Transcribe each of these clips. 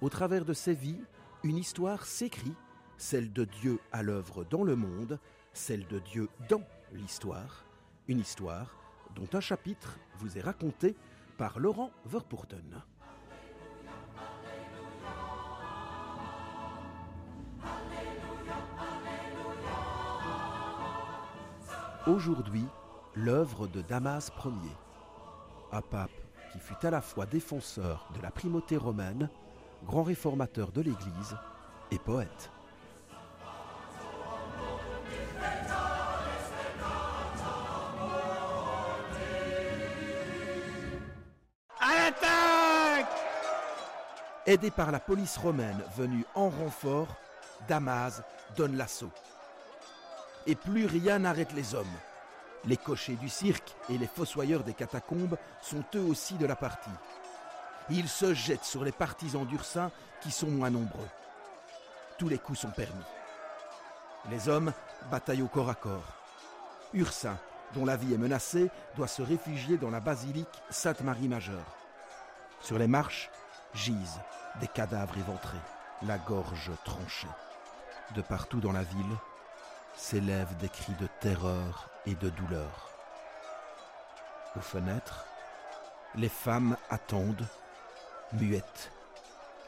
au travers de ces vies, une histoire s'écrit, celle de Dieu à l'œuvre dans le monde, celle de Dieu dans l'histoire, une histoire dont un chapitre vous est raconté par Laurent Verpoorten. Aujourd'hui, l'œuvre de Damas Ier, un pape qui fut à la fois défenseur de la primauté romaine, grand réformateur de l'Église et poète. Aidé par la police romaine venue en renfort, Damas donne l'assaut. Et plus rien n'arrête les hommes. Les cochers du cirque et les fossoyeurs des catacombes sont eux aussi de la partie. Ils se jettent sur les partisans d'Ursin qui sont moins nombreux. Tous les coups sont permis. Les hommes bataillent au corps à corps. Ursin, dont la vie est menacée, doit se réfugier dans la basilique Sainte-Marie-Majeure. Sur les marches gisent des cadavres éventrés, la gorge tranchée. De partout dans la ville, s'élèvent des cris de terreur et de douleur. Aux fenêtres, les femmes attendent, muettes,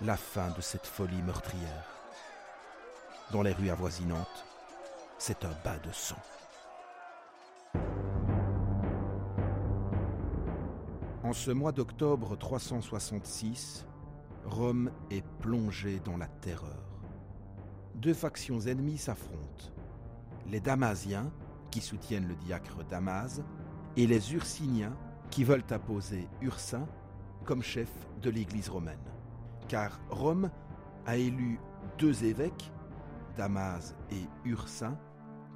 la fin de cette folie meurtrière. Dans les rues avoisinantes, c'est un bas de sang. En ce mois d'octobre 366, Rome est plongée dans la terreur. Deux factions ennemies s'affrontent les Damasiens, qui soutiennent le diacre Damas, et les Ursiniens, qui veulent apposer Ursin comme chef de l'Église romaine. Car Rome a élu deux évêques, Damas et Ursin,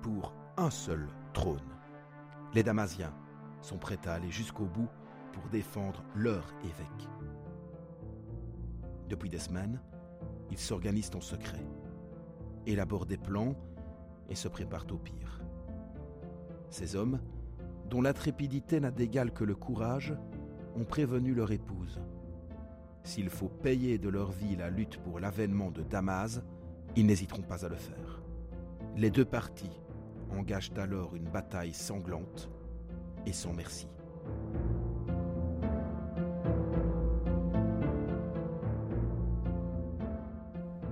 pour un seul trône. Les Damasiens sont prêts à aller jusqu'au bout pour défendre leur évêque. Depuis des semaines, ils s'organisent en secret, élaborent des plans et se préparent au pire. Ces hommes, dont l'intrépidité n'a d'égal que le courage, ont prévenu leur épouse. S'il faut payer de leur vie la lutte pour l'avènement de Damas, ils n'hésiteront pas à le faire. Les deux parties engagent alors une bataille sanglante et sans merci.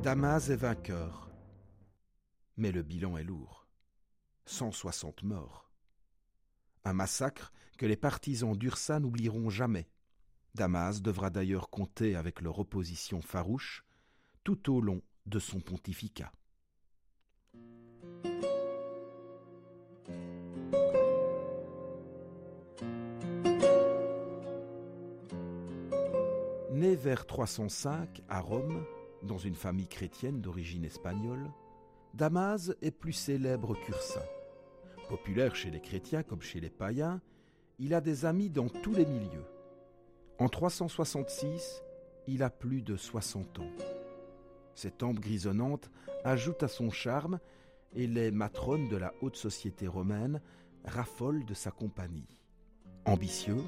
Damas est vainqueur mais le bilan est lourd. 160 morts. Un massacre que les partisans d'Ursa n'oublieront jamais. Damas devra d'ailleurs compter avec leur opposition farouche tout au long de son pontificat. Né vers 305 à Rome, dans une famille chrétienne d'origine espagnole, Damas est plus célèbre qu'Ursin. Populaire chez les chrétiens comme chez les païens, il a des amis dans tous les milieux. En 366, il a plus de 60 ans. Ses tempes grisonnantes ajoutent à son charme et les matrones de la haute société romaine raffolent de sa compagnie. Ambitieux,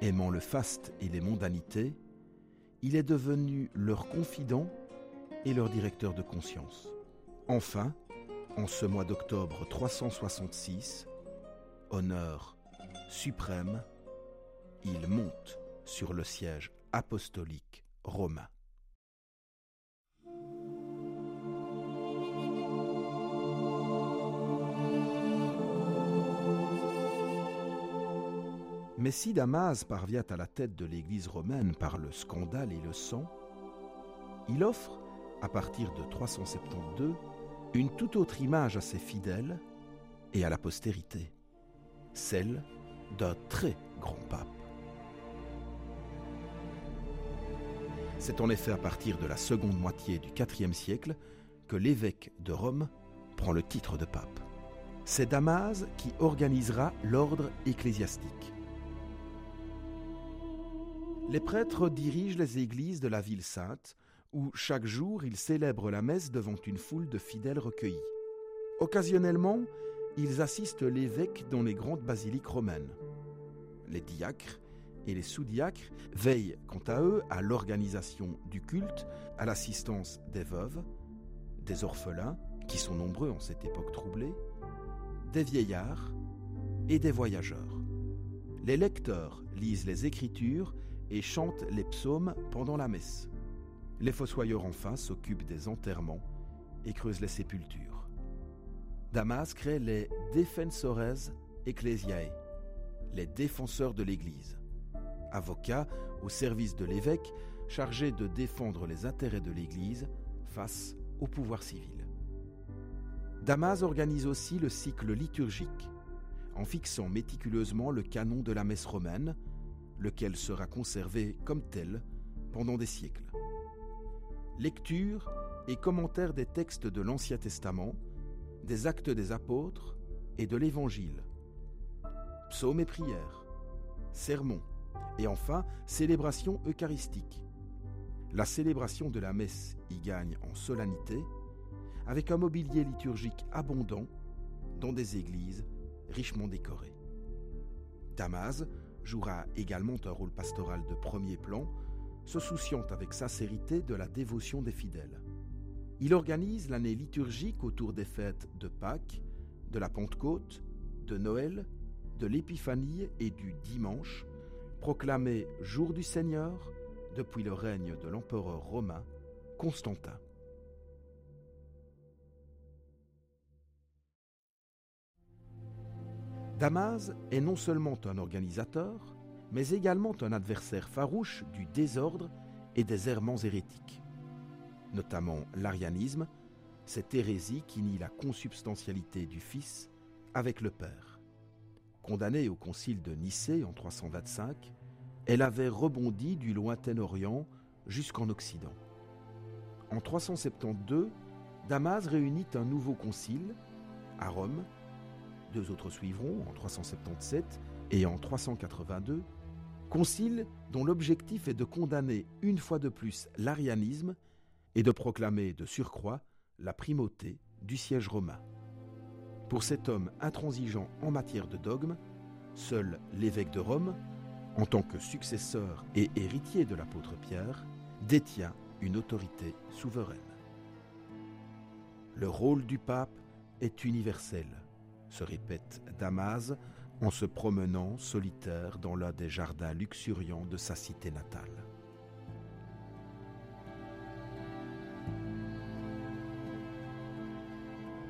aimant le faste et les mondanités, il est devenu leur confident et leur directeur de conscience. Enfin, en ce mois d'octobre 366, honneur suprême, il monte sur le siège apostolique romain. Mais si Damas parvient à la tête de l'Église romaine par le scandale et le sang, il offre, à partir de 372, une toute autre image à ses fidèles et à la postérité, celle d'un très grand pape. C'est en effet à partir de la seconde moitié du IVe siècle que l'évêque de Rome prend le titre de pape. C'est Damas qui organisera l'ordre ecclésiastique. Les prêtres dirigent les églises de la ville sainte, où chaque jour ils célèbrent la messe devant une foule de fidèles recueillis. Occasionnellement, ils assistent l'évêque dans les grandes basiliques romaines. Les diacres et les sous-diacres veillent quant à eux à l'organisation du culte, à l'assistance des veuves, des orphelins, qui sont nombreux en cette époque troublée, des vieillards et des voyageurs. Les lecteurs lisent les Écritures et chantent les psaumes pendant la messe. Les fossoyeurs enfin s'occupent des enterrements et creusent les sépultures. Damas crée les Defensores Ecclesiae, les défenseurs de l'Église, avocats au service de l'évêque chargés de défendre les intérêts de l'Église face au pouvoir civil. Damas organise aussi le cycle liturgique, en fixant méticuleusement le canon de la messe romaine, lequel sera conservé comme tel pendant des siècles. Lecture et commentaire des textes de l'Ancien Testament, des actes des apôtres et de l'Évangile, psaumes et prières, sermons, et enfin célébration eucharistique. La célébration de la messe y gagne en solennité, avec un mobilier liturgique abondant dans des églises richement décorées. Damas jouera également un rôle pastoral de premier plan, se souciant avec sincérité de la dévotion des fidèles. Il organise l'année liturgique autour des fêtes de Pâques, de la Pentecôte, de Noël, de l'Épiphanie et du dimanche, proclamé jour du Seigneur depuis le règne de l'empereur romain Constantin. Damas est non seulement un organisateur, mais également un adversaire farouche du désordre et des errements hérétiques, notamment l'arianisme, cette hérésie qui nie la consubstantialité du Fils avec le Père. Condamnée au concile de Nicée en 325, elle avait rebondi du lointain Orient jusqu'en Occident. En 372, Damas réunit un nouveau concile à Rome deux autres suivront en 377 et en 382, concile dont l'objectif est de condamner une fois de plus l'arianisme et de proclamer de surcroît la primauté du siège romain. Pour cet homme intransigeant en matière de dogme, seul l'évêque de Rome, en tant que successeur et héritier de l'apôtre Pierre, détient une autorité souveraine. Le rôle du pape est universel se répète Damas en se promenant solitaire dans l'un des jardins luxuriants de sa cité natale.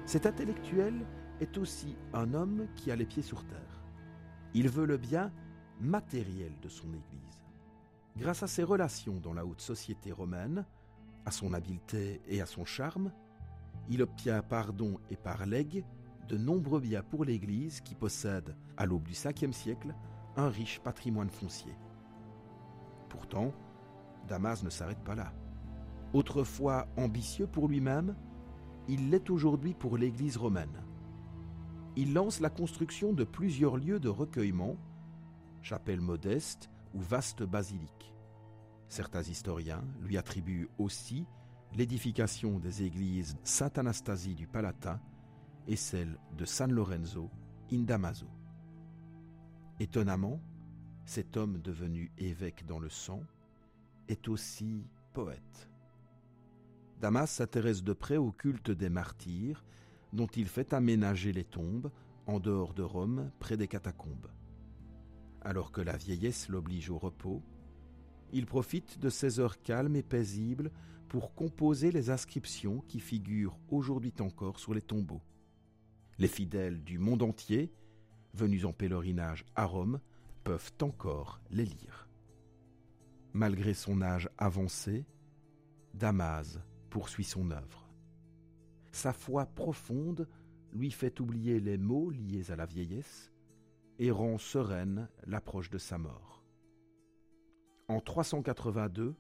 Cet intellectuel est aussi un homme qui a les pieds sur terre. Il veut le bien matériel de son Église. Grâce à ses relations dans la haute société romaine, à son habileté et à son charme, il obtient pardon et par legs nombreux biens pour l'Église qui possède, à l'aube du 5e siècle, un riche patrimoine foncier. Pourtant, Damas ne s'arrête pas là. Autrefois ambitieux pour lui-même, il l'est aujourd'hui pour l'Église romaine. Il lance la construction de plusieurs lieux de recueillement, chapelles modestes ou vastes basiliques. Certains historiens lui attribuent aussi l'édification des églises Sainte-Anastasie du Palatin et celle de San Lorenzo in Damaso. Étonnamment, cet homme devenu évêque dans le sang est aussi poète. Damas s'intéresse de près au culte des martyrs, dont il fait aménager les tombes en dehors de Rome, près des catacombes. Alors que la vieillesse l'oblige au repos, il profite de ces heures calmes et paisibles pour composer les inscriptions qui figurent aujourd'hui encore sur les tombeaux. Les fidèles du monde entier, venus en pèlerinage à Rome, peuvent encore les lire. Malgré son âge avancé, Damas poursuit son œuvre. Sa foi profonde lui fait oublier les maux liés à la vieillesse et rend sereine l'approche de sa mort. En 382,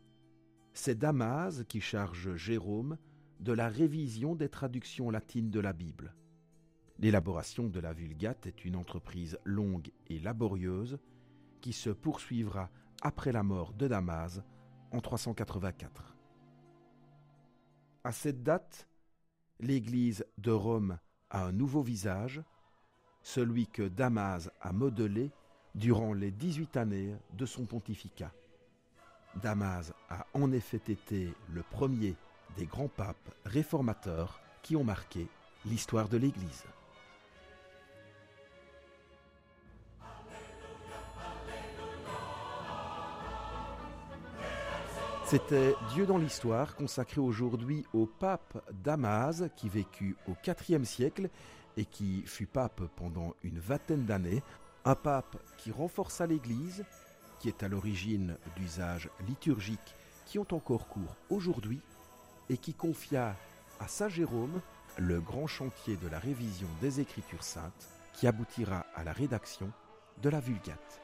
C'est Damas qui charge Jérôme de la révision des traductions latines de la Bible. L'élaboration de la Vulgate est une entreprise longue et laborieuse qui se poursuivra après la mort de Damas en 384. À cette date, l'Église de Rome a un nouveau visage, celui que Damas a modelé durant les 18 années de son pontificat. Damas a en effet été le premier des grands papes réformateurs qui ont marqué l'histoire de l'Église. C'était Dieu dans l'histoire, consacré aujourd'hui au pape Damas, qui vécut au IVe siècle et qui fut pape pendant une vingtaine d'années. Un pape qui renforça l'Église, qui est à l'origine d'usages liturgiques qui ont encore cours aujourd'hui et qui confia à Saint Jérôme le grand chantier de la révision des Écritures saintes qui aboutira à la rédaction de la Vulgate.